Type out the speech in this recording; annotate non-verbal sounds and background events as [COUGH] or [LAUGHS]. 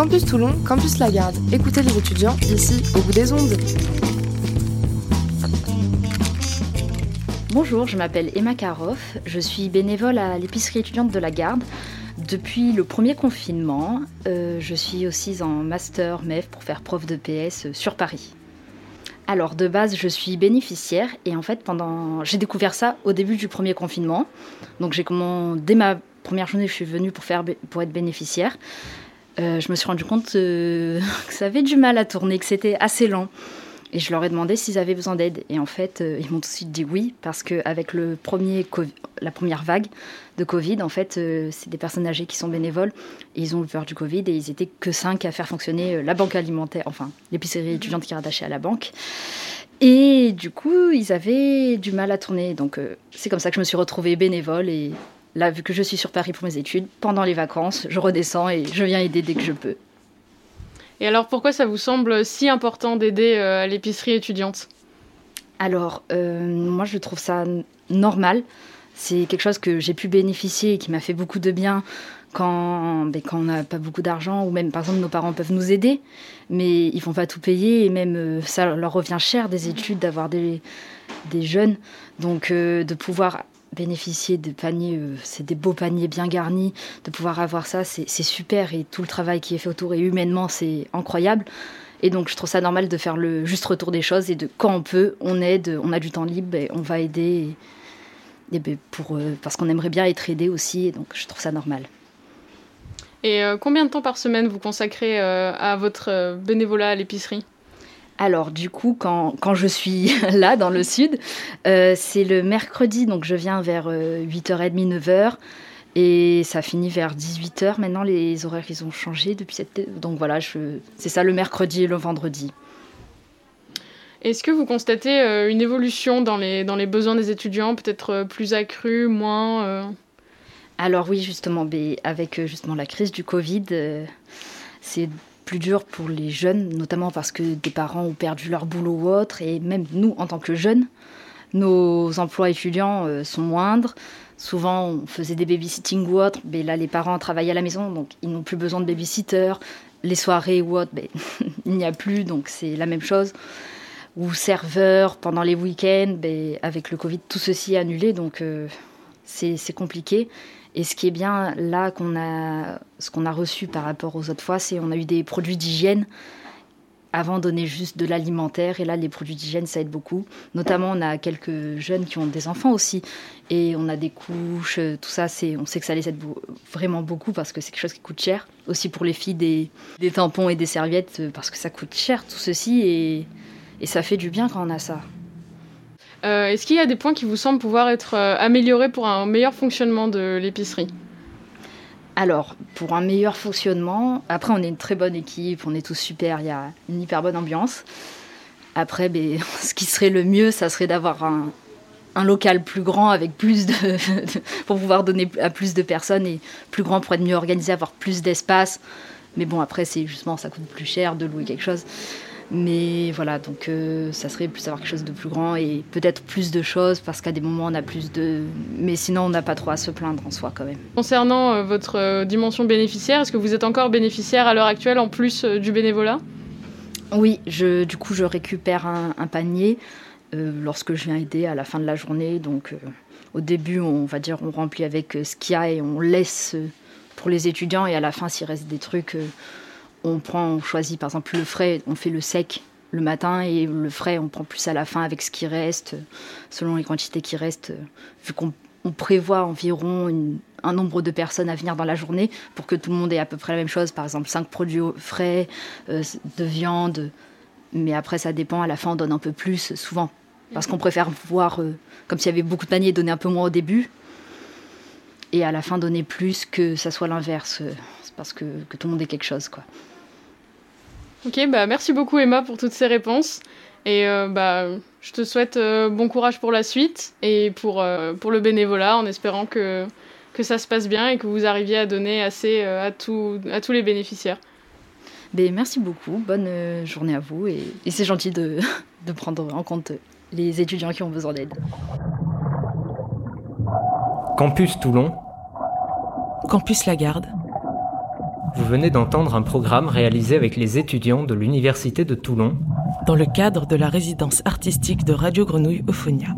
Campus Toulon, Campus Lagarde. Écoutez les étudiants ici, au bout des ondes. Bonjour, je m'appelle Emma Karoff. Je suis bénévole à l'épicerie étudiante de la Garde. Depuis le premier confinement, euh, je suis aussi en master MEF pour faire prof de PS sur Paris. Alors de base, je suis bénéficiaire et en fait, pendant, j'ai découvert ça au début du premier confinement. Donc j'ai commandé dès ma première journée, je suis venue pour pour être bénéficiaire. Euh, je me suis rendu compte euh, [LAUGHS] que ça avait du mal à tourner, que c'était assez lent. Et je leur ai demandé s'ils avaient besoin d'aide. Et en fait, euh, ils m'ont tout de suite dit oui, parce qu'avec la première vague de Covid, en fait, c'est des personnes âgées qui sont bénévoles. Ils ont eu peur du Covid et ils étaient que cinq à faire fonctionner la banque alimentaire, enfin, l'épicerie étudiante qui est rattachée à la banque. Et du coup, ils avaient du mal à tourner. Donc, c'est comme ça que je me suis retrouvée bénévole et Là, vu que je suis sur Paris pour mes études, pendant les vacances, je redescends et je viens aider dès que je peux. Et alors, pourquoi ça vous semble si important d'aider euh, à l'épicerie étudiante? Alors, euh, moi, je trouve ça normal. C'est quelque chose que j'ai pu bénéficier et qui m'a fait beaucoup de bien quand, ben, quand on n'a pas beaucoup d'argent ou même, par exemple, nos parents peuvent nous aider, mais ils font pas tout payer et même euh, ça leur revient cher des études d'avoir des, des jeunes. Donc, de pouvoir bénéficier de paniers, euh, c'est des beaux paniers bien garnis, de pouvoir avoir ça, c'est super et tout le travail qui est fait autour et humainement, c'est incroyable. Et donc je trouve ça normal de faire le juste retour des choses et de quand on peut, on aide, on a du temps libre, et on va aider et, ben, pour, euh, parce qu'on aimerait bien être aidé aussi, et donc je trouve ça normal. Et euh, combien de temps par semaine vous consacrez à votre bénévolat à l'épicerie? Alors du coup, quand, je suis [LAUGHS] là dans le sud, euh, c'est le mercredi, donc je viens vers 8h30, euh, 9h. Et ça finit vers 18h. Maintenant, les horaires, ils ont changé depuis cette... Donc voilà, c'est ça le mercredi et le vendredi. Est-ce que vous constatez euh, une évolution dans les, dans les besoins des étudiants, peut-être plus accrue, moins Alors oui, justement, avec justement la crise du Covid, c'est plus dur pour les jeunes, notamment parce que des parents ont perdu leur boulot ou autre, et même nous, en tant que jeunes, nos emplois étudiants euh, sont moindres. Souvent, on faisait des babysitting ou autre, mais là, les parents travaillent à la maison, donc ils n'ont plus besoin de babysitter. Les soirées ou autre, ben, [LAUGHS] il n'y a plus, donc c'est la même chose. Ou serveur pendant les week-ends, ben, avec le Covid, tout ceci est annulé, donc euh, c'est compliqué. Et ce qui est bien là qu'on a, ce qu'on a reçu par rapport aux autres fois, c'est on a eu des produits d'hygiène. Avant, donner juste de l'alimentaire. Et là, les produits d'hygiène, ça aide beaucoup. Notamment, on a quelques jeunes qui ont des enfants aussi. Et on a des couches, euh, tout ça. C'est, on sait que ça les aide vraiment beaucoup parce que c'est quelque chose qui coûte cher. Aussi pour les filles, des, tampons et des serviettes euh, parce que ça coûte cher, tout ceci. Et ça fait du bien quand on a ça. Euh, est-ce qu'il y a des points qui vous semblent pouvoir être euh, améliorés pour un meilleur fonctionnement de l'épicerie? Alors, pour un meilleur fonctionnement, après, on est une très bonne équipe, on est tous super, il y a une hyper bonne ambiance. Après, ben, [LAUGHS] ce qui serait le mieux, ça serait d'avoir un, local plus grand avec plus de, [LAUGHS] pour pouvoir donner à plus de personnes et plus grand pour être mieux organisé, avoir plus d'espace. Mais bon, après, c'est justement, ça coûte plus cher de louer quelque chose. Mais voilà, donc euh, ça serait plus avoir quelque chose de plus grand et peut-être plus de choses parce qu'à des moments on a plus de. Mais sinon on n'a pas trop à se plaindre en soi quand même. Concernant euh, votre euh, dimension bénéficiaire, est-ce que vous êtes encore bénéficiaire à l'heure actuelle en plus du bénévolat? Oui, je, du coup je récupère un, panier lorsque je viens aider à la fin de la journée. Donc au début on va dire on remplit avec ce qu'il y a et on laisse pour les étudiants et à la fin s'il reste des trucs on prend, on choisit par exemple le frais, on fait le sec le matin et le frais, on prend plus à la fin avec ce qui reste, selon les quantités qui restent, vu qu'on prévoit environ un nombre de personnes à venir dans la journée pour que tout le monde ait à peu près la même chose, par exemple 5 produits frais, euh, de viande, mais après ça dépend, à la fin on donne un peu plus souvent, parce qu'on préfère voir, euh, comme s'il y avait beaucoup de paniers, donner un peu moins au début, et à la fin donner plus que ça soit l'inverse, euh, parce que, que tout le monde ait quelque chose. quoi. Ok, bah merci beaucoup Emma pour toutes ces réponses. Et euh, bah, je te souhaite euh, bon courage pour la suite et pour, euh, pour le bénévolat en espérant que, que ça se passe bien et que vous arriviez à donner assez à, à tous les bénéficiaires. Ben, merci beaucoup, bonne journée à vous et, et c'est gentil de, [LAUGHS] de prendre en compte les étudiants qui ont besoin d'aide. Campus Toulon. Campus Lagarde. Vous venez d'entendre un programme réalisé avec les étudiants de l'Université de Toulon dans le cadre de la résidence artistique de Radio Grenouille Euphonia.